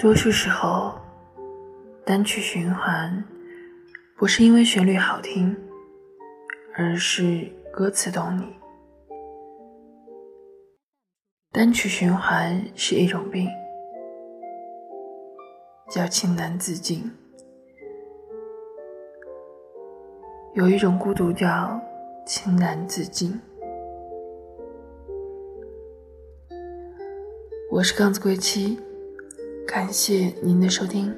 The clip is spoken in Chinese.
多数时候，单曲循环不是因为旋律好听，而是歌词懂你。单曲循环是一种病，叫情难自禁。有一种孤独叫情难自禁。我是杠子归期。感谢您的收听。